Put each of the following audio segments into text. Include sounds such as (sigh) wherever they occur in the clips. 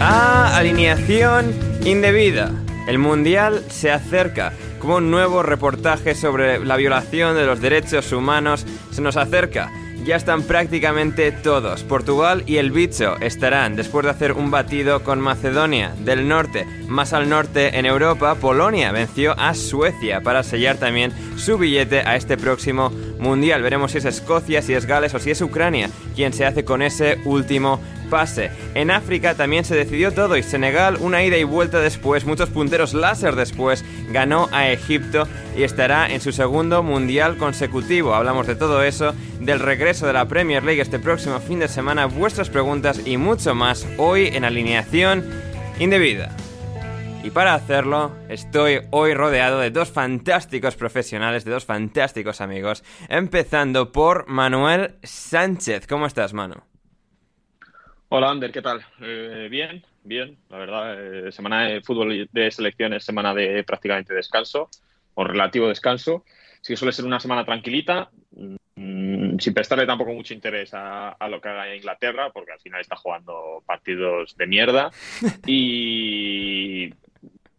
A Alineación Indebida. El Mundial se acerca. Como un nuevo reportaje sobre la violación de los derechos humanos se nos acerca. Ya están prácticamente todos. Portugal y el bicho estarán después de hacer un batido con Macedonia del Norte. Más al norte en Europa, Polonia venció a Suecia para sellar también su billete a este próximo Mundial. Veremos si es Escocia, si es Gales o si es Ucrania quien se hace con ese último pase. En África también se decidió todo y Senegal, una ida y vuelta después, muchos punteros láser después, ganó a Egipto y estará en su segundo mundial consecutivo. Hablamos de todo eso, del regreso de la Premier League este próximo fin de semana, vuestras preguntas y mucho más hoy en alineación indebida. Y para hacerlo, estoy hoy rodeado de dos fantásticos profesionales, de dos fantásticos amigos, empezando por Manuel Sánchez. ¿Cómo estás, Manu? Hola, Ander, ¿qué tal? Eh, bien, bien, la verdad. eh, semana de fútbol de selecciones, semana de prácticamente descanso, o relativo descanso. Sí que suele ser una semana tranquilita, mm, sin prestarle tampoco mucho interés a, a lo que haga Inglaterra, porque al final está jugando partidos de mierda. (laughs) Y,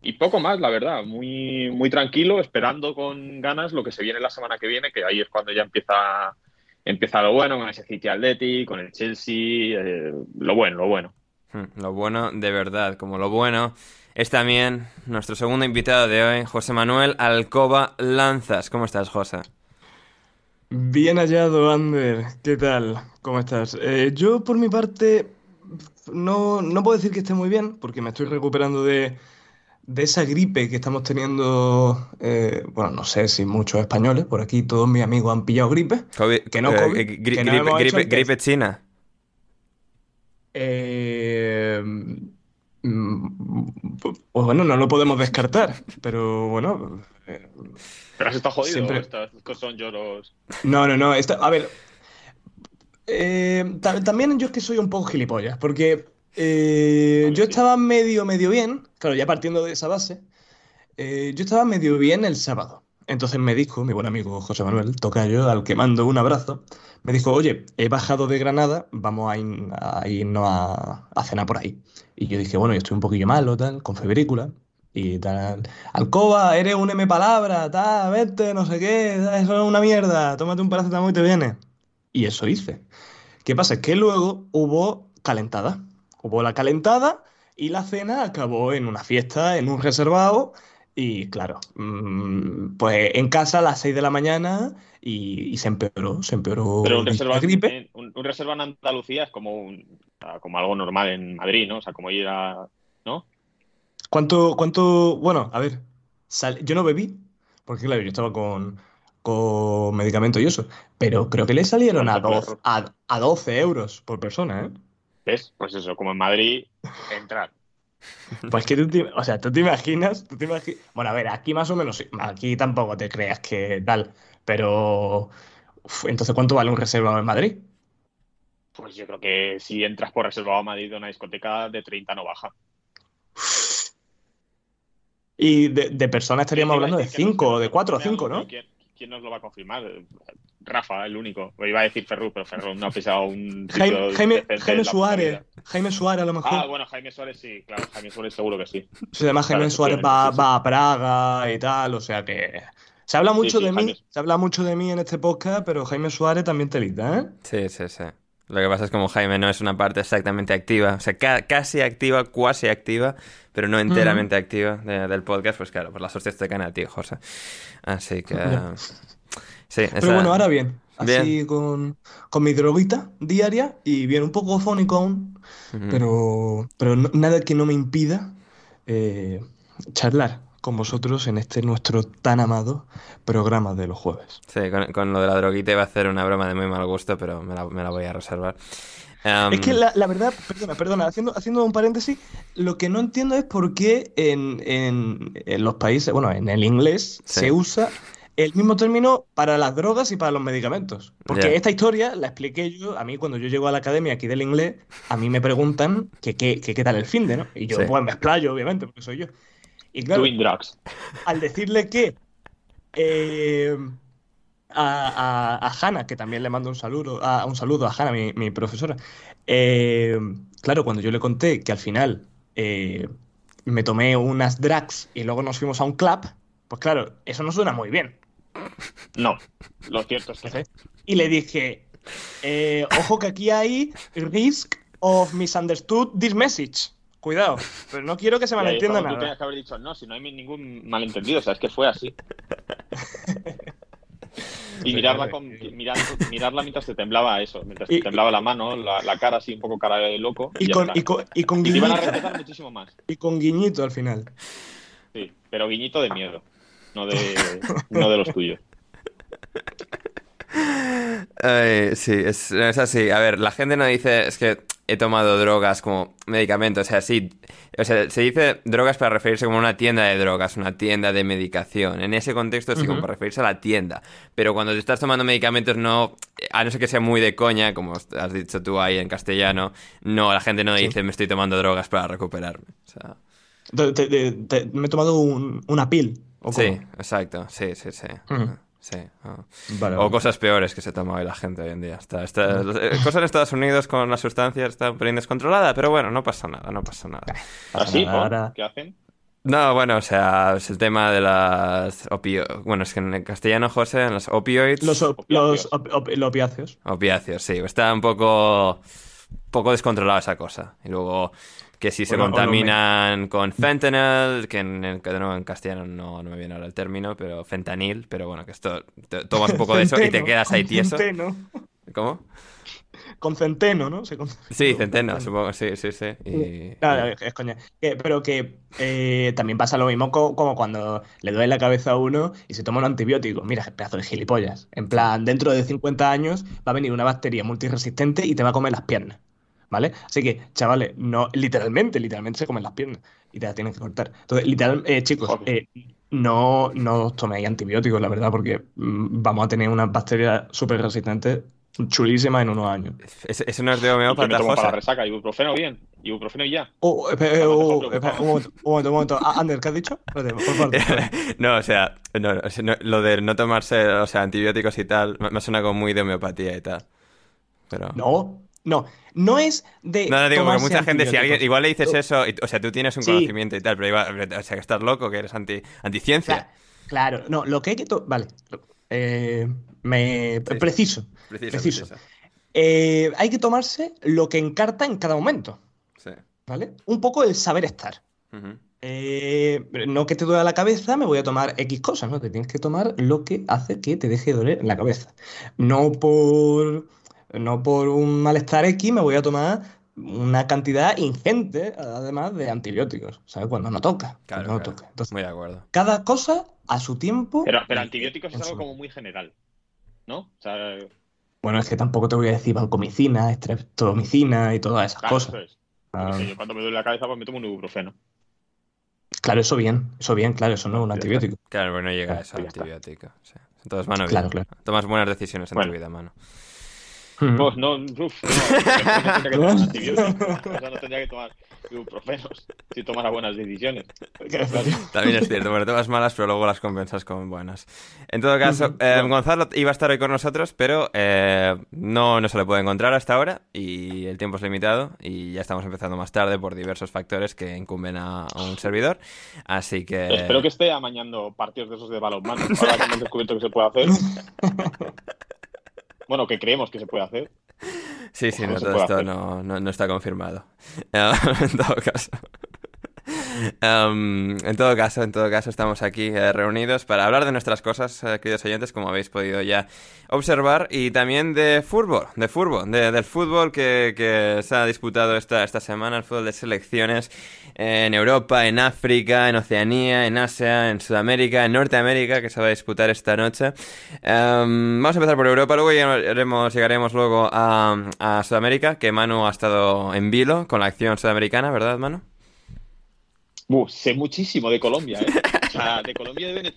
y poco más, la verdad. Muy, muy tranquilo, esperando con ganas lo que se viene la semana que viene, que ahí es cuando ya empieza empieza lo bueno con ese City Athletic, con el Chelsea, eh, lo bueno, lo bueno. Hmm, Lo bueno de verdad, como lo bueno es también nuestro segundo invitado de hoy, José Manuel Alcoba Lanzas. ¿Cómo estás, José? Bien hallado, Ander. ¿Qué tal? ¿Cómo estás? Eh, yo, por mi parte, no, no puedo decir que esté muy bien, porque me estoy recuperando de, de esa gripe que estamos teniendo, eh, bueno, no sé si muchos españoles, por aquí todos mis amigos han pillado gripe. COVID- Que no eh, COVID, eh, gri- que no gripe, china. Eh, mm, pues bueno, no lo podemos descartar, pero bueno, eh, ¿Pero has estado jodido? Siempre- o Estos son yo los... No, no, no. esta- a ver. eh, ta- también yo es que soy un poco gilipollas, porque eh, yo estaba medio, medio bien, claro, ya partiendo de esa base, eh, yo estaba medio bien el sábado. Entonces me dijo, mi buen amigo José Manuel Tocayo, al que mando un abrazo, me dijo, oye, he bajado de Granada, vamos a, ir- a irnos a, a cenar por ahí. Y yo dije, bueno, yo estoy un poquillo malo, tal, con febrícula. Y tal, Alcoba, eres un M palabra, tal, vete, no sé qué, eso es una mierda, tómate un paracetamol y te viene. Y eso hice. ¿Qué pasa? Es que luego hubo calentada. Hubo la calentada y la cena acabó en una fiesta, en un reservado. Y claro, mm, pues en casa a las 6 de la mañana y, y se empeoró, se empeoró Pero un reserva, gripe. un, un reserva en Andalucía es como un, como algo normal en Madrid, ¿no? O sea, como ir a. ¿No? ¿Cuánto, cuánto, bueno, a ver, sal- yo no bebí, porque claro, yo estaba con, con medicamento y eso, pero creo que le salieron a, ¿Cuánto, 12, a, a 12 euros por persona, ¿eh? ¿Ves? Pues eso, como en Madrid, entrar. (laughs) Pues que tú te, o sea, tú te imaginas, tú te imagi- Bueno, a ver, aquí más o menos, aquí tampoco te creas que tal, pero uf, entonces ¿cuánto vale un reservado en Madrid? Pues yo creo que si entras por reservado a Madrid de una discoteca, de 30 no baja. Y de, de personas estaríamos hablando de decir que no 5 o sé, de 4 o pero 5, ¿no? ¿quién, quién nos lo va a confirmar? Rafa, el único. O iba a decir Ferru, pero Ferru no ha pisado un Jaime, Suárez. Jaime Suárez a lo mejor. Ah, bueno, Jaime Suárez sí, claro, Jaime Suárez seguro que sí. Sí, además Jaime Claro, Suárez va, va a Praga y tal, o sea que se habla mucho sí, de mí, se habla mucho de mí en este podcast, pero Jaime Suárez también te lita, ¿eh? Sí, sí, sí. Lo que pasa es que como Jaime no es una parte exactamente activa, o sea, ca- casi activa, cuasi activa, pero no enteramente activa de- del podcast, pues claro, pues las hostias te caen a ti, José. Así que... Sí, Pero esa- bueno, ahora bien, Bien. así con, con mi droguita diaria y bien un poco fónico aún, Ujú. pero, pero no- nada que no me impida eh, charlar con vosotros en este nuestro tan amado programa de los jueves. Sí, con, con lo de la droguita iba a hacer una broma de muy mal gusto, pero me la, me la voy a reservar. Em, Es que la, la verdad, perdona, perdona, haciendo, haciendo un paréntesis, lo que no entiendo es por qué en, en- en los países, bueno, en el inglés Sí. se usa el mismo término para las drogas y para los medicamentos. Porque Ya. esta historia la expliqué yo, a mí cuando yo llego a la academia aquí del inglés, a mí me preguntan que qué tal el finde, ¿no? Y yo Sí. pues me explayo, obviamente, porque soy yo. Y claro, Doing drugs. al decirle que eh, a, a, a Hanna, que también le mando un saludo, a, un saludo a Hanna, mi, mi profesora, eh, claro, cuando yo le conté que al final eh, me tomé unas drags y luego nos fuimos a un club, pues claro, eso no suena muy bien. No, lo cierto es que. Y le dije, ojo que aquí hay risk of misunderstood this message. Cuidado, pero no quiero que se Y malentienda cuando Tú nada. tenías que haber dicho, no, si no hay ningún malentendido, o sea, es que fue así. (laughs) Y mirarla, con, y- mirar- mirarla mientras te temblaba eso, mientras Y- te temblaba la mano, la, la cara así un poco cara de loco. Y ya con, y con, y con Y te iban a guiñito, respetar muchísimo más. y con guiñito al final. Sí, pero guiñito de miedo, no de, no de los tuyos. Ay, sí, es, es así. A ver, la gente no dice es que he tomado drogas como medicamento. O sea, sí. O sea, se dice drogas para referirse como una tienda de drogas, una tienda de medicación. En ese contexto sí, como Ujú. para referirse a la tienda. Pero cuando te estás tomando medicamentos, no. A no ser que sea muy de coña, como has dicho tú ahí en castellano, no, la gente no Sí. dice me estoy tomando drogas para recuperarme. O sea, Te- te- te- te- me he tomado un- una pil. ¿o sí, exacto. Sí, sí, sí. Sí. ah. Vale, O vale. cosas peores que se toma hoy la gente hoy en día. Está, está, eh, cosas en Estados Unidos con las sustancias está un pelín descontrolada, pero bueno, no pasa nada, no pasa nada. ¿Así? ahora- ¿Qué hacen? No, bueno, o sea, es el tema de las opio... Bueno, es que en castellano, José, en los opioids... Los, op- Opiáceos. los op- op- los opiáceos. Opiáceos, sí. Está un poco... poco descontrolada esa cosa. Y luego que si se Bueno, contaminan con fentanyl, que en, nuevo en castellano no, no me viene ahora el término, pero fentanil, pero bueno, que esto te- tomas un poco de eso y te quedas ahí tieso. Centeno. ¿Cómo? Con centeno, ¿no? Se con- Sí, centeno, supongo, sí, sí, sí. Y, es coña. Eh, pero que eh, también pasa lo mismo co- como cuando le duele la cabeza a uno y se toma un antibiótico. Mira, pedazo de gilipollas. En plan, dentro de 50 años va a venir una bacteria multiresistente y te va a comer las piernas. ¿Vale? Así que, chavales, no, literalmente, literalmente se comen las piernas y te las tienen que cortar. Entonces, literal, eh, chicos, eh, no, no os toméis antibióticos, la verdad, porque mm, vamos a tener unas bacterias súper resistentes chulísimas en unos años. Ese, ese no es de ¿Y qué me homeópata, tomo para la resaca? ¿Ibuprofeno bien? ¿Ibuprofeno y ya? Oh, espera, eh, oh, espera, un momento, un momento, un momento. Ah, Ander, ¿qué has dicho? Espérate, por parte. (laughs) No, o sea, no, no, lo de no tomarse, o sea, antibióticos y tal, me, me suena como muy de homeopatía y tal. Pero... No, no, no es de. No, no, digo, porque mucha gente, si alguien, igual le dices Oh. eso, y- o sea, tú tienes un Sí. conocimiento y tal, pero igual, o sea, que estás loco, que eres anti, anticiencia. Cla- Claro, no, lo que hay que. to- Vale, eh, me. Preciso. Preciso, preciso. preciso. Eh, hay que tomarse lo que encarta en cada momento, Sí. ¿vale? Un poco el saber estar. Eh, no que te duela la cabeza, me voy a tomar X cosas, ¿no? Te tienes que tomar lo que hace que te deje de doler la cabeza. No por, no por un malestar X me voy a tomar una cantidad ingente, además, de antibióticos, ¿sabes? Cuando no toca. Claro, cuando no claro. toca. Entonces, Muy de acuerdo. cada cosa a su tiempo. Pero, antibióticos es algo su- como muy general, ¿no? O sea, Bueno, es que tampoco te voy a decir vancomicina, estreptomicina y todas esas claro, cosas. eso es. Yo Ah, sé, yo cuando me duele la cabeza, pues me tomo un ibuprofeno. claro, eso bien, eso bien, claro, eso no es un antibiótico. Claro, pero no llega a Claro, eso antibiótico. Sí. Entonces, mano, Claro, bien. claro. Tomas buenas decisiones en Bueno. tu vida, mano. Pues no, uf, no, no tendría que tomar antibióticos. O sea, no tendría que tomar ibuprofenos si tomara buenas decisiones. También es cierto, bueno, tomas malas, pero luego las compensas con buenas. En todo caso, eh, Gonzalo iba a estar hoy con nosotros, pero eh, no, no se le puede encontrar hasta ahora y el tiempo es limitado y ya estamos empezando más tarde por diversos factores que incumben a, a un servidor. Así que... Espero que esté amañando partidos de esos de balonmano. Ahora que hemos descubierto que se puede hacer. Bueno, que creemos que se puede hacer. Sí, sí, no, todo esto no, no, no está confirmado. (laughs) En todo caso. Em, en todo caso, en todo caso, estamos aquí eh, reunidos para hablar de nuestras cosas, eh, queridos oyentes, como habéis podido ya observar, y también de fútbol, de fútbol, de- del fútbol que, se ha disputado esta, esta semana, el fútbol de selecciones en Europa, en África, en Oceanía, en Asia, en Sudamérica, en Norteamérica, que se va a disputar esta noche. Em, vamos a empezar por Europa, luego llegaremos, llegaremos luego a Sudamérica, que Manu ha estado en vilo con la acción sudamericana, ¿verdad, Manu? Uh, sé muchísimo de Colombia, ¿eh? O sea, de Colombia y de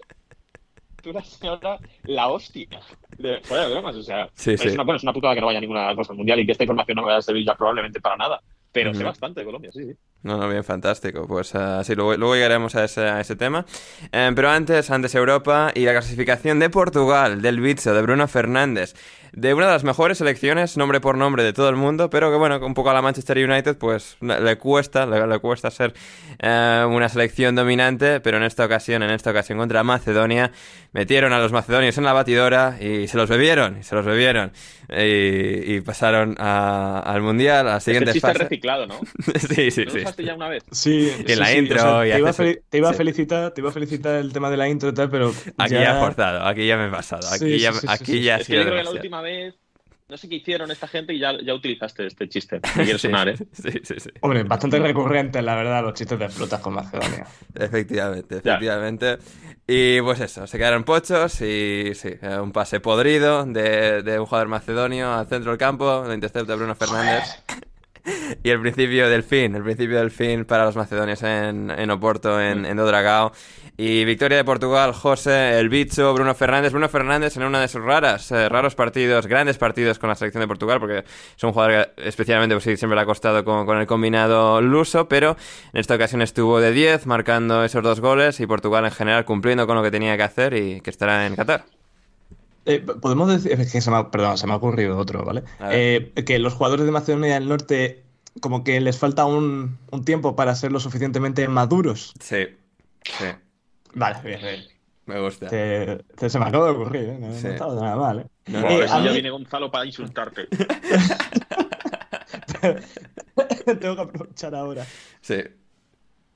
Venezuela, señora, la hostia. De, fuera de bromas, o sea, Sí, es, sí. Una, bueno, es una putada que no vaya a ninguna cosa mundial y que esta información no me vaya a servir ya probablemente para nada. Pero sé bastante de Colombia, sí, sí. No, no, bien, fantástico. Pues ah, sí, luego, luego llegaremos a ese, a ese tema. Eh, pero antes, antes Europa y la clasificación de Portugal, del bicho, de Bruno Fernández. De una de las mejores selecciones, nombre por nombre, de todo el mundo, pero que bueno, un poco a la Manchester United, pues le, cuesta, le, le cuesta ser eh, una selección dominante, pero en esta ocasión, en esta ocasión contra Macedonia, metieron a los macedonios en la batidora y se los bebieron, y se los bebieron. Y, y pasaron a- al Mundial, a la Este siguiente chiste fase. reciclado, ¿no? (laughs) sí, sí, ¿Lo sí. usaste ya una vez? Sí, en la intro o sea, y te, iba haces- te iba a sí. felicitar, te iba a felicitar el tema de la intro y tal, pero Aquí ya he forzado, aquí ya me he pasado, aquí Sí, ya, sí, sí, aquí sí, sí. ya ha Es que yo creo que la demasiado. Vez, no sé qué hicieron esta gente y ya, ya utilizaste este chiste. (laughs) Me quiere Sí, sonar, ¿eh? (laughs) sí, sí, sí. Hombre, bastante recurrente, la verdad, los chistes de frutas con Macedonia. Efectivamente, Ya. efectivamente. Y pues eso, se quedaron pochos y sí, un pase podrido de, de un jugador macedonio al centro del campo, lo intercepta Bruno Fernández. (laughs) Y el principio del fin, el principio del fin para los macedonios en, en Oporto, en, en Dodragao. Y victoria de Portugal, José, el bicho, Bruno Fernández. Bruno Fernández en una de sus raras, eh, raros partidos, grandes partidos con la selección de Portugal, porque es un jugador que especialmente pues sí, siempre le ha costado con, con el combinado luso, pero en esta ocasión estuvo de 10, marcando esos dos goles y Portugal en general cumpliendo con lo que tenía que hacer y que estará en Qatar. Eh, podemos decir, es que se me ha, perdón, se me ha ocurrido otro, ¿vale? Eh, que los jugadores de Macedonia del Norte, como que les falta un, un tiempo para ser lo suficientemente maduros. Sí, sí, Vale, bien, bien. me gusta. Te- te- se me acaba de ocurrir, ¿eh? No, Sí. no estaba nada mal, ¿eh? No, Eh, si ya mí- viene Gonzalo para insultarte. (laughs) Tengo que aprovechar ahora. Sí,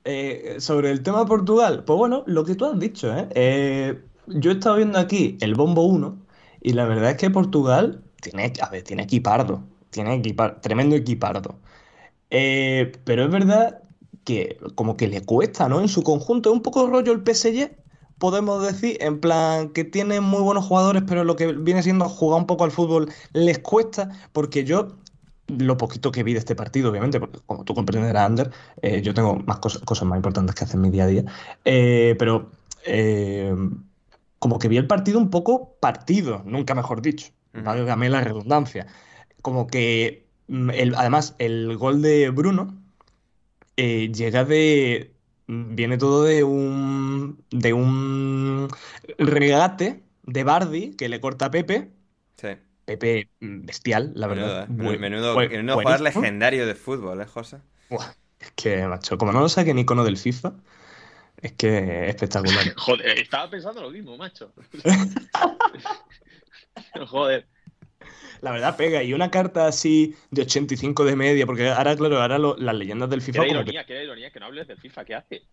Eh, sobre el tema de Portugal, pues bueno, lo que tú has dicho, ¿eh? Eh, yo he estado viendo aquí el Bombo 1 y la verdad es que Portugal tiene, a ver, tiene equipardo, tiene equipar, tremendo equipardo. Eh, pero es verdad que como que le cuesta, ¿no? En su conjunto, es un poco rollo el PSG, podemos decir, en plan que tiene muy buenos jugadores, pero lo que viene siendo jugar un poco al fútbol les cuesta, porque yo lo poquito que vi de este partido, obviamente, porque como tú comprenderás, Ander, eh, yo tengo más cosas, cosas más importantes que hacer en mi día a día, eh, pero eh, como que vi el partido un poco partido, nunca mejor dicho, Ujú. válgame la redundancia. Como que, el- además, el gol de Bruno eh, llega de, mm, viene todo de un, de un regate de Bardi que le corta a Pepe, sí. Pepe mm, bestial, la verdad. Menudo, Buen- menudo, menudo jugador legendario de fútbol, ¿eh, José? Buah, es que, macho, como no lo saquen icono del FIFA, es que es espectacular. (laughs) Joder, estaba pensando lo mismo, macho. (laughs) (laughs) Joder. La verdad pega. Y una carta así de 85 de media, porque ahora, claro, ahora lo- las leyendas del Qué FIFA que... ironía, qué ironía que no hables del FIFA, ¿qué hace?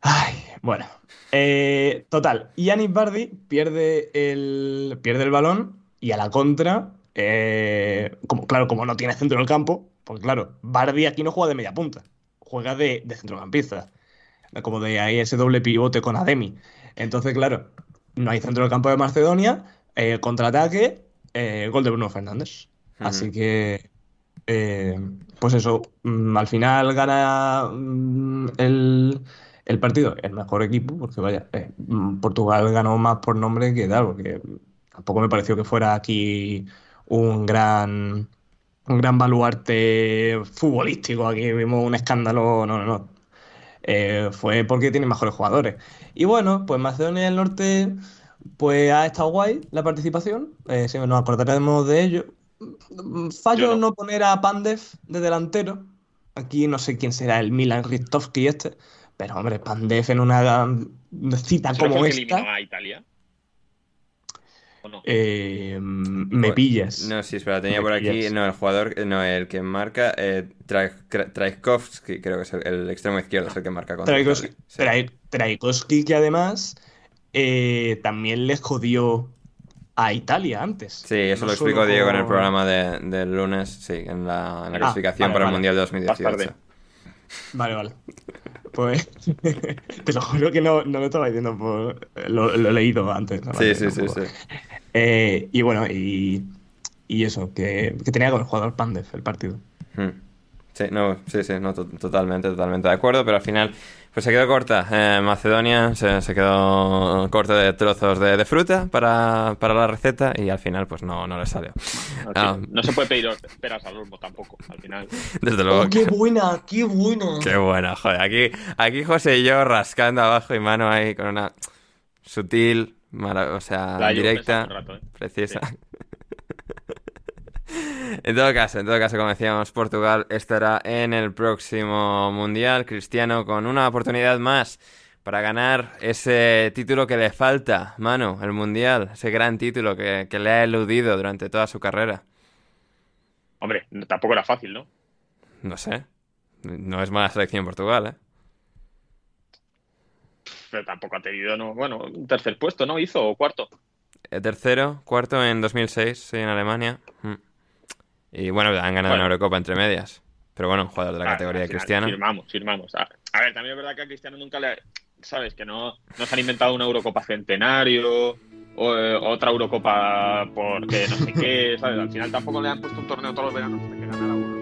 Ay, bueno. Eh, total, Yanis Bardi pierde el, pierde el balón y a la contra eh, como, claro, como no tiene centro del campo, pues claro, Bardi aquí no juega de media punta, juega de, de centrocampista, como de ahí ese doble pivote con Ademi. Entonces, claro, no hay centro del campo de Macedonia, eh, contraataque, eh, gol de Bruno Fernández. Así que, eh, pues eso, mm, al final gana mm, el, el partido el mejor equipo, porque vaya, eh, mm, Portugal ganó más por nombre que tal, porque tampoco me pareció que fuera aquí un gran, un gran baluarte futbolístico. Aquí vimos un escándalo, no, no, no. Eh, fue porque tiene mejores jugadores. Y bueno, pues Macedonia del Norte, pues ha estado guay la participación. Eh, si nos acordaremos de ello. Fallo Yo no. no poner a Pandev de delantero. Aquí no sé quién será el Milan Ristovski este. Pero hombre, Pandev en una cita ¿Ese no como fue que esta. eliminó a Italia? ¿O no? eh, me Pues, pillas. No, sí, espera, tenía Me por aquí, pillas. no, el jugador, no, el que marca, eh, Trajkovski, creo que es el, el extremo izquierdo, es el que marca contra. Sí. Trajkovski, que además eh, también les jodió a Italia antes. Sí, eso No lo explicó Diego en el programa de- del lunes, sí, en la, en la Ah, clasificación vale, para el vale. Mundial de Más 2018. tarde. Vale, vale. Pues (laughs) te lo juro que no, no lo estaba diciendo por... Lo, lo he leído antes. ¿no? Sí, Vale, sí, sí, sí. Eh, y bueno, y, y eso, que, que tenía con el jugador Pandev el partido. Hmm. Sí, no, sí, sí, no, to- totalmente, totalmente de acuerdo, pero al final pues se quedó corta. Eh, Macedonia se, se quedó corta de trozos de, de fruta para, para la receta y al final pues no, no le salió. No, Ah, sí. No se puede pedir peras al olmo tampoco, al final. (laughs) desde luego. ¡Oh, qué buena! ¡Qué buena! Qué buena, joder. Aquí, aquí José y yo rascando abajo y mano ahí con una sutil, o sea, La directa, rato, ¿eh? precisa. En todo caso, en todo caso, como decíamos, Portugal estará en el próximo Mundial Cristiano con una oportunidad más para ganar ese título que le falta, Manu, el Mundial, ese gran título que, que le ha eludido durante toda su carrera. Hombre, tampoco era fácil, ¿no? No sé, no es mala selección Portugal, ¿eh? Pero tampoco ha tenido, no, bueno, un tercer puesto, ¿no? Hizo o cuarto. Eh, Tercero, cuarto en 2006, sí, en Alemania. Mm. Y bueno, han ganado Bueno. una Eurocopa entre medias. Pero bueno, un jugador de la Claro, categoría de Cristiano. Firmamos, firmamos. A, a ver, también es verdad que a Cristiano nunca le. ¿Sabes? Que no, no se han inventado una Eurocopa centenario o eh, otra Eurocopa porque no sé qué, ¿sabes? Al final tampoco le han puesto un torneo todos los veranos hasta que ganara uno.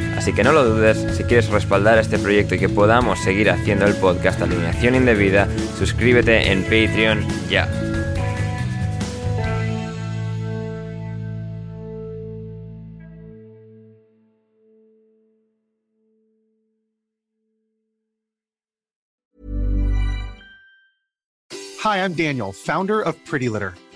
Así que no lo dudes, si quieres respaldar este proyecto y que podamos seguir haciendo el podcast Alineación Indebida, suscríbete en Patreon ya. Hi, I'm Daniel, founder of Pretty Litter.